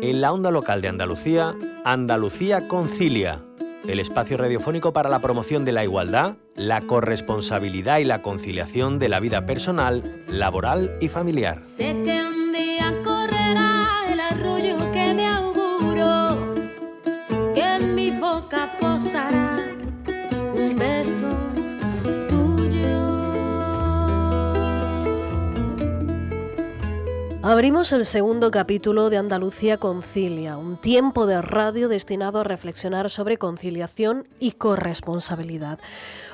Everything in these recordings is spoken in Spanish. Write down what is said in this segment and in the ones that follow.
En la onda local de Andalucía, Andalucía Concilia, el espacio radiofónico para la promoción de la igualdad, la corresponsabilidad y la conciliación de la vida personal, laboral y familiar. Sé que un día correrá el arroyo que me auguro, que en mi boca posará un beso Abrimos el segundo capítulo de Andalucía Concilia, un tiempo de radio destinado a reflexionar sobre conciliación y corresponsabilidad.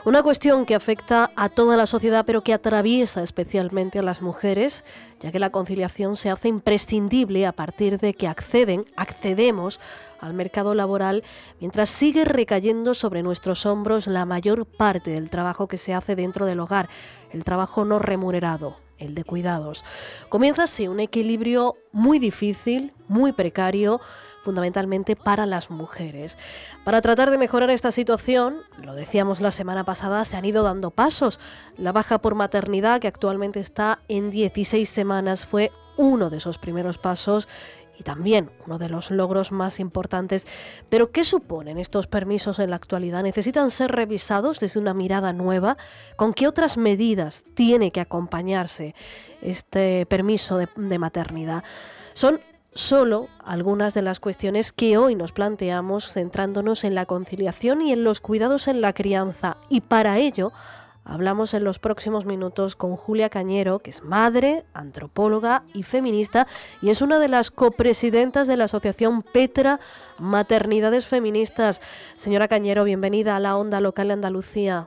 Una cuestión que afecta a toda la sociedad pero que atraviesa especialmente a las mujeres, ya que la conciliación se hace imprescindible a partir de que acceden, accedemos al mercado laboral mientras sigue recayendo sobre nuestros hombros la mayor parte del trabajo que se hace dentro del hogar, el trabajo no remunerado, el de cuidados. Comienza así un equilibrio muy difícil, muy precario, fundamentalmente para las mujeres. Para tratar de mejorar esta situación, lo decíamos la semana pasada, se han ido dando pasos. La baja por maternidad, que actualmente está en 16 semanas, fue uno de esos primeros pasos y también uno de los logros más importantes. Pero ¿qué suponen estos permisos en la actualidad? ¿Necesitan ser revisados desde una mirada nueva? ¿Con qué otras medidas tiene que acompañarse este permiso de, de maternidad? Son solo algunas de las cuestiones que hoy nos planteamos centrándonos en la conciliación y en los cuidados en la crianza. Y para ello Hablamos en los próximos minutos con Julia Cañero, que es madre, antropóloga y feminista, y es una de las copresidentas de la asociación Petra Maternidades Feministas. Señora Cañero, bienvenida a la onda local de Andalucía.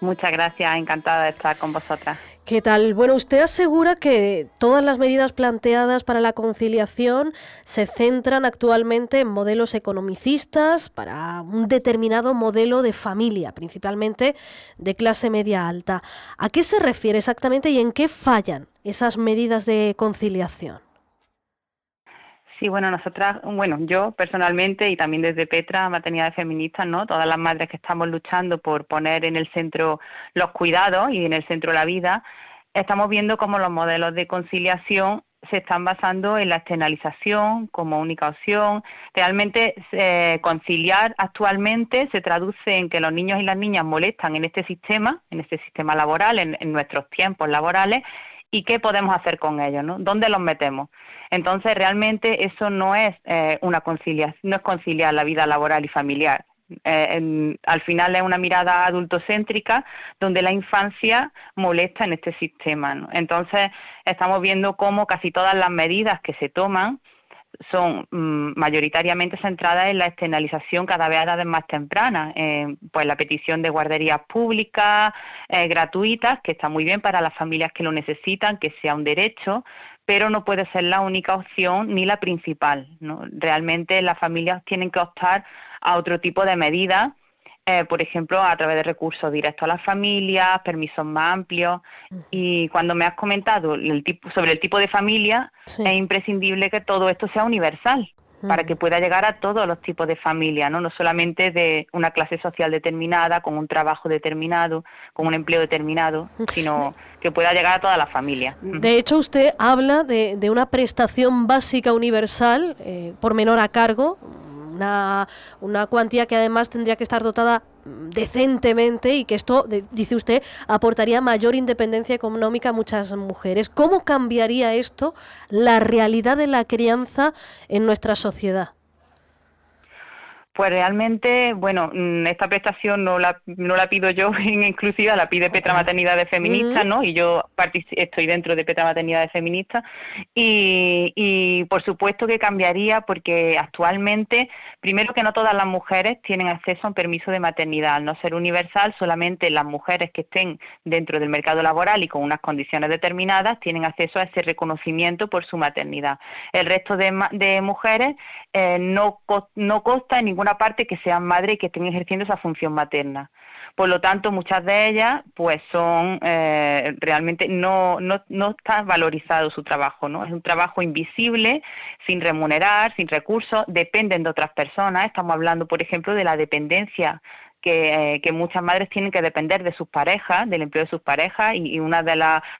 Muchas gracias, encantada de estar con vosotras. ¿Qué tal? Bueno, usted asegura que todas las medidas planteadas para la conciliación se centran actualmente en modelos economicistas para un determinado modelo de familia, principalmente de clase media alta. ¿A qué se refiere exactamente y en qué fallan esas medidas de conciliación? Sí, bueno, nosotras, bueno, yo personalmente y también desde Petra, Maternidades Feministas, ¿no? Todas las madres que estamos luchando por poner en el centro los cuidados y en el centro la vida, estamos viendo cómo los modelos de conciliación se están basando en la externalización como única opción. Realmente eh, conciliar actualmente se traduce en que los niños y las niñas molestan en este sistema, en este sistema laboral, en, nuestros tiempos laborales, y qué podemos hacer con ellos, ¿no? ¿Dónde los metemos? Entonces, realmente eso no es eh, una conciliación, no es conciliar la vida laboral y familiar. Eh, al final es una mirada adultocéntrica donde la infancia molesta en este sistema. Entonces, estamos viendo cómo casi todas las medidas que se toman son mm, mayoritariamente centradas en la externalización cada vez a edades más tempranas, pues la petición de guarderías públicas eh, gratuitas, que está muy bien para las familias que lo necesitan, que sea un derecho, pero no puede ser la única opción ni la principal. Realmente las familias tienen que optar a otro tipo de medidas, eh, por ejemplo, a través de recursos directos a las familias, permisos más amplios. Y cuando me has comentado el tipo, sobre el tipo de familia, es imprescindible que todo esto sea universal para que pueda llegar a todos los tipos de familia, ¿no? no solamente de una clase social determinada, con un trabajo determinado, con un empleo determinado, sino que pueda llegar a toda la familia. De hecho, usted habla de, de una prestación básica universal eh, por menor a cargo, una, cuantía que además tendría que estar dotada decentemente y que esto, dice usted, aportaría mayor independencia económica a muchas mujeres. ¿Cómo cambiaría esto la realidad de la crianza en nuestra sociedad? Pues realmente, bueno, mm, esta prestación no la, no la pido yo en exclusiva, la pide Petra Maternidades Feministas, ¿no? Y yo estoy dentro de Petra Maternidades Feministas. Y, y por supuesto que cambiaría porque actualmente, primero que no todas las mujeres tienen acceso a un permiso de maternidad. Al no ser universal, solamente las mujeres que estén dentro del mercado laboral y con unas condiciones determinadas tienen acceso a ese reconocimiento por su maternidad. El resto de, de mujeres eh, no, no consta en ninguna parte que sean madres y que estén ejerciendo esa función materna. Por lo tanto, muchas de ellas, pues son eh, realmente no, no, no está valorizado su trabajo, ¿no? Es un trabajo invisible, sin remunerar, sin recursos, dependen de otras personas. Estamos hablando, por ejemplo, de la dependencia que, que, muchas madres tienen que depender de sus parejas, del empleo de sus parejas, y, y una de,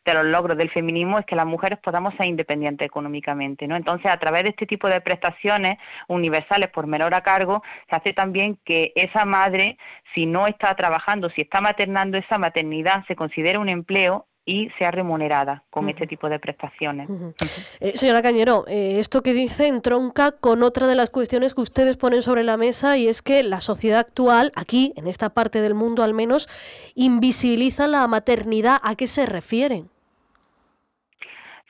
de los logros del feminismo es que las mujeres podamos ser independientes económicamente, ¿no? Entonces, a través de este tipo de prestaciones universales por menor a cargo, se hace también que esa madre, si no está trabajando, si está maternando esa maternidad, se considere un empleo y sea remunerada con este tipo de prestaciones. Eh, señora Cañero, eh, esto que dice entronca con otra de las cuestiones que ustedes ponen sobre la mesa y es que la sociedad actual, aquí, en esta parte del mundo al menos, invisibiliza la maternidad. ¿A qué se refieren?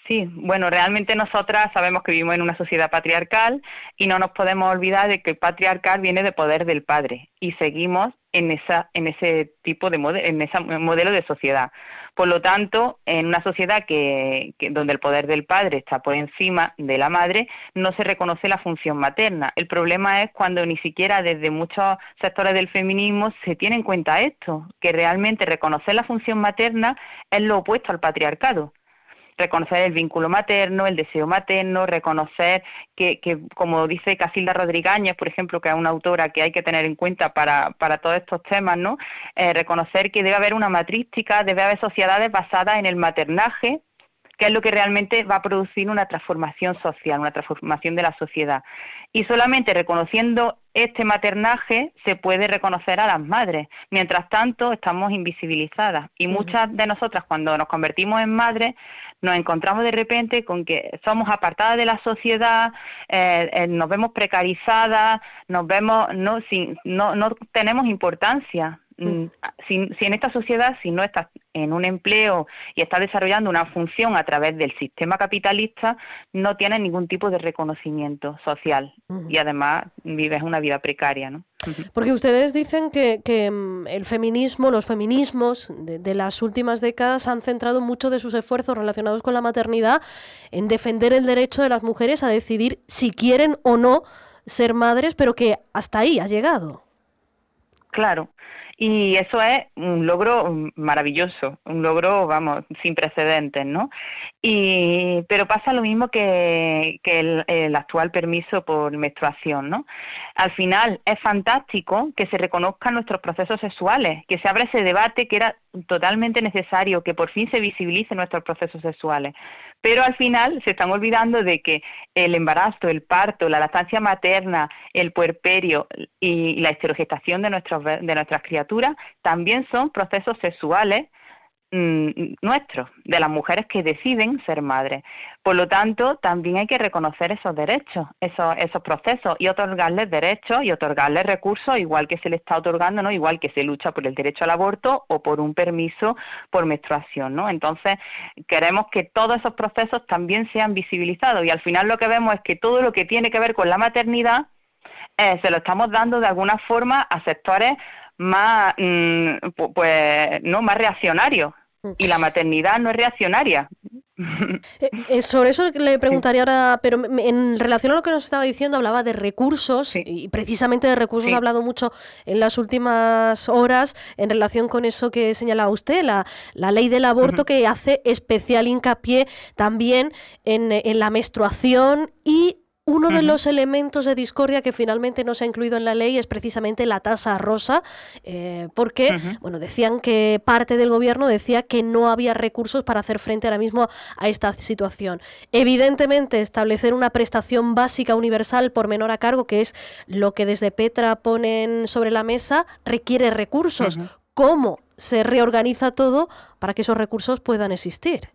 Sí, bueno, realmente nosotras sabemos que vivimos en una sociedad patriarcal y no nos podemos olvidar de que el patriarcal viene de poder del padre y seguimos en esa en ese tipo de modelo, en ese modelo de sociedad. Por lo tanto, en una sociedad que, donde el poder del padre está por encima de la madre, no se reconoce la función materna. El problema es cuando ni siquiera desde muchos sectores del feminismo se tiene en cuenta esto, que realmente reconocer la función materna es lo opuesto al patriarcado reconocer el vínculo materno, el deseo materno, reconocer que, que como dice Casilda Rodríguez, por ejemplo, que es una autora que hay que tener en cuenta para, para todos estos temas, ¿no? Eh, reconocer que debe haber una matrística, debe haber sociedades basadas en el maternaje, que es lo que realmente va a producir una transformación social, una transformación de la sociedad. Y solamente reconociendo este maternaje se puede reconocer a las madres. Mientras tanto, estamos invisibilizadas. Y muchas de nosotras, cuando nos convertimos en madres, nos encontramos de repente con que somos apartadas de la sociedad, eh, eh, nos vemos precarizadas, nos vemos, no, sin, no, no tenemos importancia. Mm, si, en esta sociedad, si no estás en un empleo y estás desarrollando una función a través del sistema capitalista, no tienes ningún tipo de reconocimiento social y además vives una vida precaria. ¿no? Porque ustedes dicen que, que, mm, el feminismo, los feminismos de, de, las últimas décadas han centrado mucho de sus esfuerzos relacionados con la maternidad en defender el derecho de las mujeres a decidir si quieren o no ser madres, pero que hasta ahí ha llegado. Claro, y eso es un logro maravilloso, un logro, vamos, sin precedentes, ¿no? Y, pero pasa lo mismo que, que el, actual permiso por menstruación, ¿no? Al final es fantástico que se reconozcan nuestros procesos sexuales, que se abra ese debate que era totalmente necesario, que por fin se visibilicen nuestros procesos sexuales. Pero al final se están olvidando de que el embarazo, el parto, la lactancia materna, el puerperio y la esterogestación de, nuestros, de nuestras criaturas también son procesos sexuales nuestros, de las mujeres que deciden ser madres. Por lo tanto, también hay que reconocer esos derechos, esos, esos procesos y otorgarles derechos y otorgarles recursos, igual que se le está otorgando, ¿no? igual que se lucha por el derecho al aborto o por un permiso por menstruación. ¿no? Entonces, queremos que todos esos procesos también sean visibilizados y al final lo que vemos es que todo lo que tiene que ver con la maternidad eh, se lo estamos dando de alguna forma a sectores más, mm, pues, no, más reaccionarios. Mm. Y la maternidad no es reaccionaria. Eh, eh, sobre eso le preguntaría ahora, pero en relación a lo que nos estaba diciendo, hablaba de recursos y precisamente de recursos ha hablado mucho en las últimas horas en relación con eso que señalaba usted, la, la ley del aborto que hace especial hincapié también en, en la menstruación y uno de los elementos de discordia que finalmente no se ha incluido en la ley es precisamente la tasa rosa, eh, porque, bueno, decían que parte del gobierno decía que no había recursos para hacer frente ahora mismo a esta situación. Evidentemente, establecer una prestación básica universal por menor a cargo, que es lo que desde Petra ponen sobre la mesa, requiere recursos. ¿Cómo se reorganiza todo para que esos recursos puedan existir?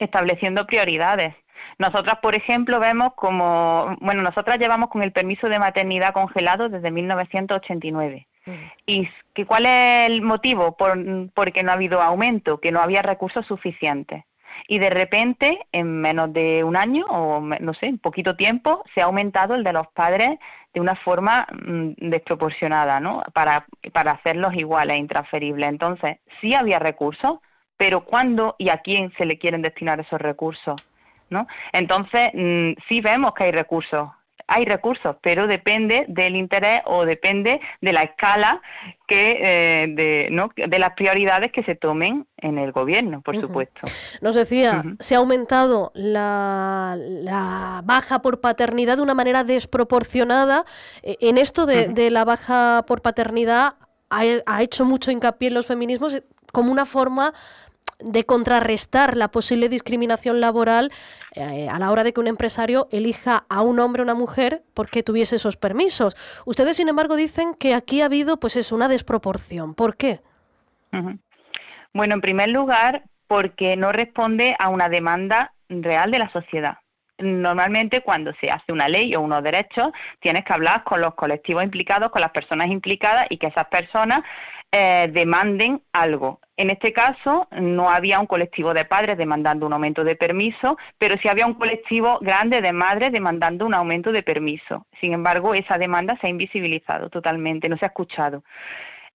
Estableciendo prioridades nosotras, por ejemplo, vemos como, bueno, nosotras llevamos con el permiso de maternidad congelado desde 1989. Mm. ¿Y que, cuál es el motivo? Por, porque no ha habido aumento, que no había recursos suficientes. Y de repente, en menos de un año o no sé, en poquito tiempo, se ha aumentado el de los padres de una forma mm, desproporcionada, ¿no? Para, para hacerlos iguales e intransferibles. Entonces, sí había recursos, pero ¿cuándo y a quién se le quieren destinar esos recursos? ¿No? Entonces, mm, sí vemos que hay recursos, hay recursos, pero depende del interés o depende de la escala que eh, de, ¿no? de las prioridades que se tomen en el gobierno, por supuesto. Nos decía, se ha aumentado la, la, baja por paternidad de una manera desproporcionada. E, en esto de, de, la baja por paternidad ha, hecho mucho hincapié en los feminismos como una forma de contrarrestar la posible discriminación laboral eh, a la hora de que un empresario elija a un hombre o una mujer porque tuviese esos permisos. Ustedes, sin embargo, dicen que aquí ha habido pues es una desproporción. ¿Por qué? Bueno, en primer lugar, porque no responde a una demanda real de la sociedad normalmente cuando se hace una ley o unos derechos, tienes que hablar con los colectivos implicados, con las personas implicadas y que esas personas eh, demanden algo. En este caso, no había un colectivo de padres demandando un aumento de permiso, pero sí había un colectivo grande de madres demandando un aumento de permiso. Sin embargo, esa demanda se ha invisibilizado totalmente, no se ha escuchado.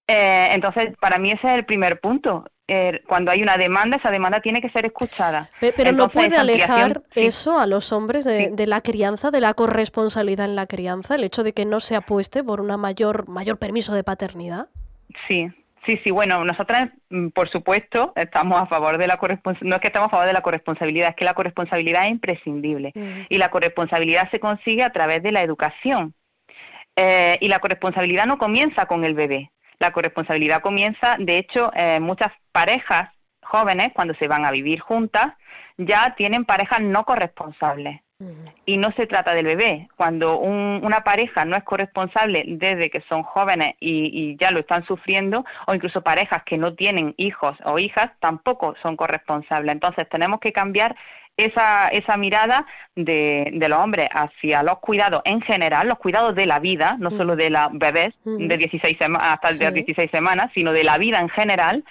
Eh, entonces, para mí ese es el primer punto. Eh, cuando hay una demanda, esa demanda tiene que ser escuchada. Pero, no puede alejar eso a los hombres de, la crianza, de la corresponsabilidad en la crianza, el hecho de que no se apueste por una mayor, mayor permiso de paternidad. Sí, Sí, sí, bueno, nosotras, mm, por supuesto, estamos a favor de la corresponsabilidad, no es que estamos a favor de la corresponsabilidad, es que la corresponsabilidad es imprescindible mm. y la corresponsabilidad se consigue a través de la educación. Eh, y la corresponsabilidad no comienza con el bebé, la corresponsabilidad comienza, de hecho, eh, muchas parejas jóvenes, cuando se van a vivir juntas, ya tienen parejas no corresponsables. Y no se trata del bebé. Cuando una pareja no es corresponsable desde que son jóvenes y, ya lo están sufriendo, o incluso parejas que no tienen hijos o hijas, tampoco son corresponsables. Entonces tenemos que cambiar esa, esa mirada de, de, los hombres hacia los cuidados en general, los cuidados de la vida, no solo de las bebés de 16 hasta el 16 semanas, sino de la vida en general,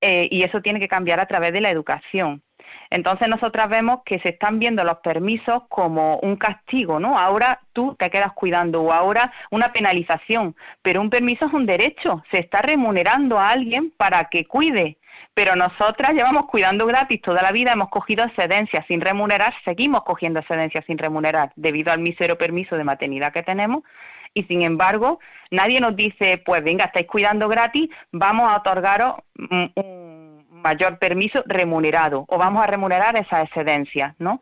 eh, y eso tiene que cambiar a través de la educación. Entonces nosotras vemos que se están viendo los permisos como un castigo, ¿no? Ahora tú te quedas cuidando o ahora una penalización, pero un permiso es un derecho, se está remunerando a alguien para que cuide pero nosotras llevamos cuidando gratis toda la vida, hemos cogido excedencias sin remunerar, seguimos cogiendo excedencias sin remunerar debido al mísero permiso de maternidad que tenemos y sin embargo nadie nos dice, pues venga, estáis cuidando gratis, vamos a otorgaros un mayor permiso remunerado o vamos a remunerar esas excedencias, ¿no?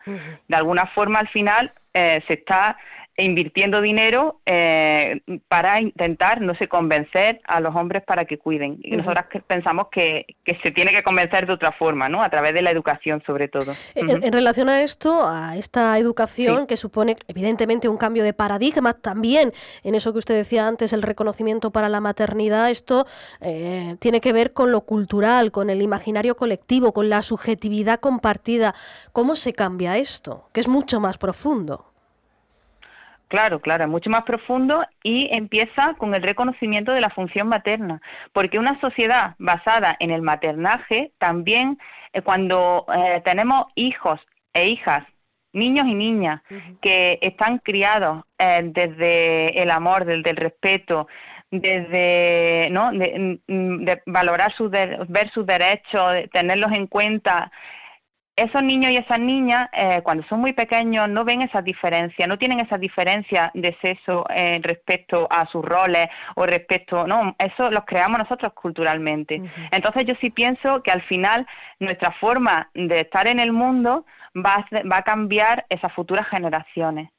De alguna forma al final eh, se está e invirtiendo dinero eh, para intentar, no sé, convencer a los hombres para que cuiden. Y nosotras pensamos que, se tiene que convencer de otra forma, ¿no? A través de la educación, sobre todo. En, relación a esto, a esta educación que supone, evidentemente, un cambio de paradigma también, en eso que usted decía antes, el reconocimiento para la maternidad, esto eh, tiene que ver con lo cultural, con el imaginario colectivo, con la subjetividad compartida. ¿Cómo se cambia esto? Que es mucho más profundo. Claro, claro, es mucho más profundo y empieza con el reconocimiento de la función materna, porque una sociedad basada en el maternaje también eh, cuando eh, tenemos hijos e hijas, niños y niñas que están criados eh, desde el amor, desde el respeto, desde ¿no? de, mm, valorar sus ver sus derechos, tenerlos en cuenta, esos niños y esas niñas, eh, cuando son muy pequeños, no ven esa diferencia, no tienen esa diferencia de sexo eh, respecto a sus roles o respecto, no, eso los creamos nosotros culturalmente. Entonces yo sí pienso que al final nuestra forma de estar en el mundo va va a cambiar esas futuras generaciones.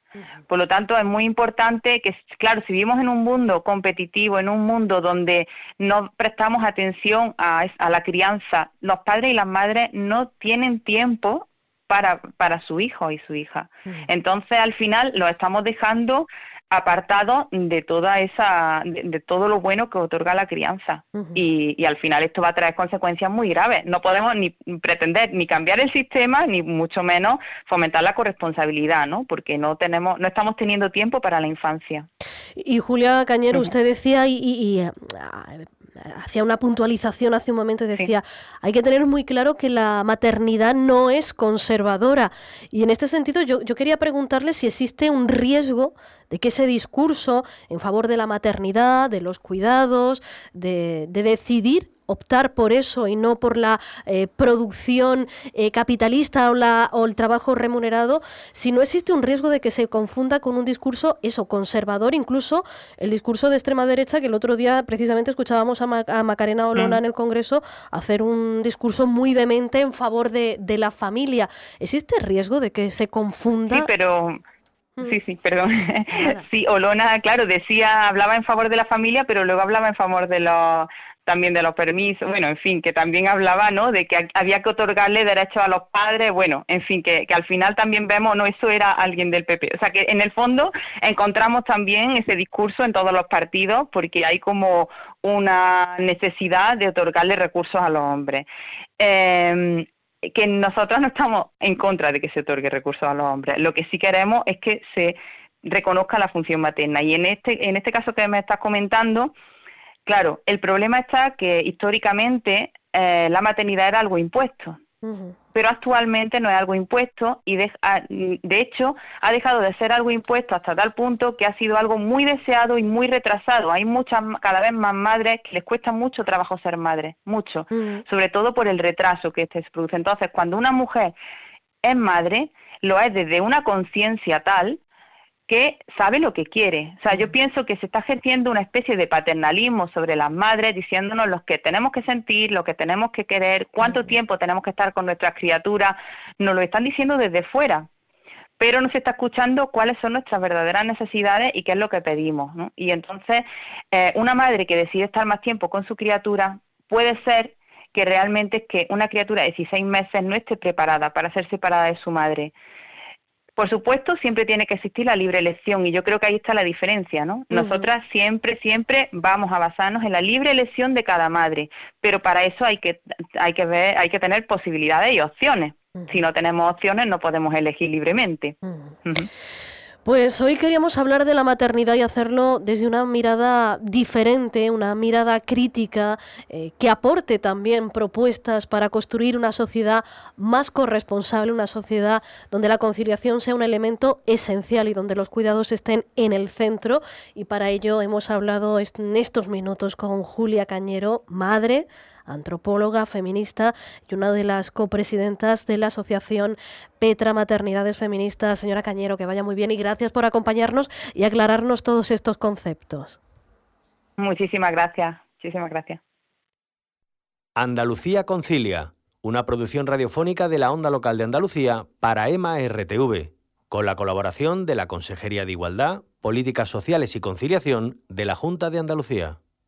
Por lo tanto, es muy importante que, claro, si vivimos en un mundo competitivo, en un mundo donde no prestamos atención a, la crianza, los padres y las madres no tienen tiempo para, para su hijo y su hija. Entonces, al final, lo estamos dejando apartado de toda esa de, todo lo bueno que otorga la crianza. Y, y, al final esto va a traer consecuencias muy graves. No podemos ni pretender ni cambiar el sistema ni mucho menos fomentar la corresponsabilidad no porque no tenemos no estamos teniendo tiempo para la infancia. Y Julia Cañero usted decía y, y, y hacía una puntualización hace un momento y decía, hay que tener muy claro que la maternidad no es conservadora. Y en este sentido yo, yo quería preguntarle si existe un riesgo de que ese discurso en favor de la maternidad, de los cuidados, de, de decidir optar por eso y no por la eh, producción eh, capitalista o, la, o el trabajo remunerado, si no existe un riesgo de que se confunda con un discurso, eso, conservador, incluso el discurso de extrema derecha, que el otro día precisamente escuchábamos a, Macarena Olona mm. en el Congreso hacer un discurso muy vehemente en favor de, de la familia. ¿Existe riesgo de que se confunda? Sí, pero Sí, sí, perdón. Sí, Olona, claro, decía, hablaba en favor de la familia, pero luego hablaba en favor de los también de los permisos, bueno, en fin, que también hablaba, ¿no?, de que había que otorgarle derechos a los padres, bueno, en fin, que, que al final también vemos, no, eso era alguien del PP. O sea, que en el fondo encontramos también ese discurso en todos los partidos, porque hay como una necesidad de otorgarle recursos a los hombres. Eh, que nosotros no estamos en contra de que se otorgue recursos a los hombres. Lo que sí queremos es que se reconozca la función materna. Y en este, en este caso que me estás comentando, claro, el problema está que históricamente eh, la maternidad era algo impuesto pero actualmente no es algo impuesto y de, de, hecho ha dejado de ser algo impuesto hasta tal punto que ha sido algo muy deseado y muy retrasado. Hay muchas, cada vez más madres que les cuesta mucho trabajo ser madres, mucho, sobre todo por el retraso que este se produce. Entonces, cuando una mujer es madre, lo es desde una conciencia tal que sabe lo que quiere. O sea, yo pienso que se está ejerciendo una especie de paternalismo sobre las madres, diciéndonos lo que tenemos que sentir, lo que tenemos que querer, cuánto tiempo tenemos que estar con nuestras criaturas. Nos lo están diciendo desde fuera, pero no se está escuchando cuáles son nuestras verdaderas necesidades y qué es lo que pedimos. Y entonces, eh, una madre que decide estar más tiempo con su criatura puede ser que realmente es que una criatura de 16 meses no esté preparada para ser separada de su madre por supuesto, siempre tiene que existir la libre elección y yo creo que ahí está la diferencia, ¿no? Nosotras siempre, siempre vamos a basarnos en la libre elección de cada madre, pero para eso hay que, hay que ver, hay que tener posibilidades y opciones. Si no tenemos opciones, no podemos elegir libremente. Pues hoy queríamos hablar de la maternidad y hacerlo desde una mirada diferente, una mirada crítica, eh, que aporte también propuestas para construir una sociedad más corresponsable, una sociedad donde la conciliación sea un elemento esencial y donde los cuidados estén en el centro. Y para ello hemos hablado en estos minutos con Julia Cañero, madre, antropóloga, feminista y una de las copresidentas de la asociación Petra Maternidades Feministas. Señora Cañero, que vaya muy bien y gracias por acompañarnos y aclararnos todos estos conceptos. Muchísimas gracias, muchísimas gracias. Andalucía Concilia, una producción radiofónica de la Onda Local de Andalucía para EMA RTV, con la colaboración de la Consejería de Igualdad, Políticas Sociales y Conciliación de la Junta de Andalucía.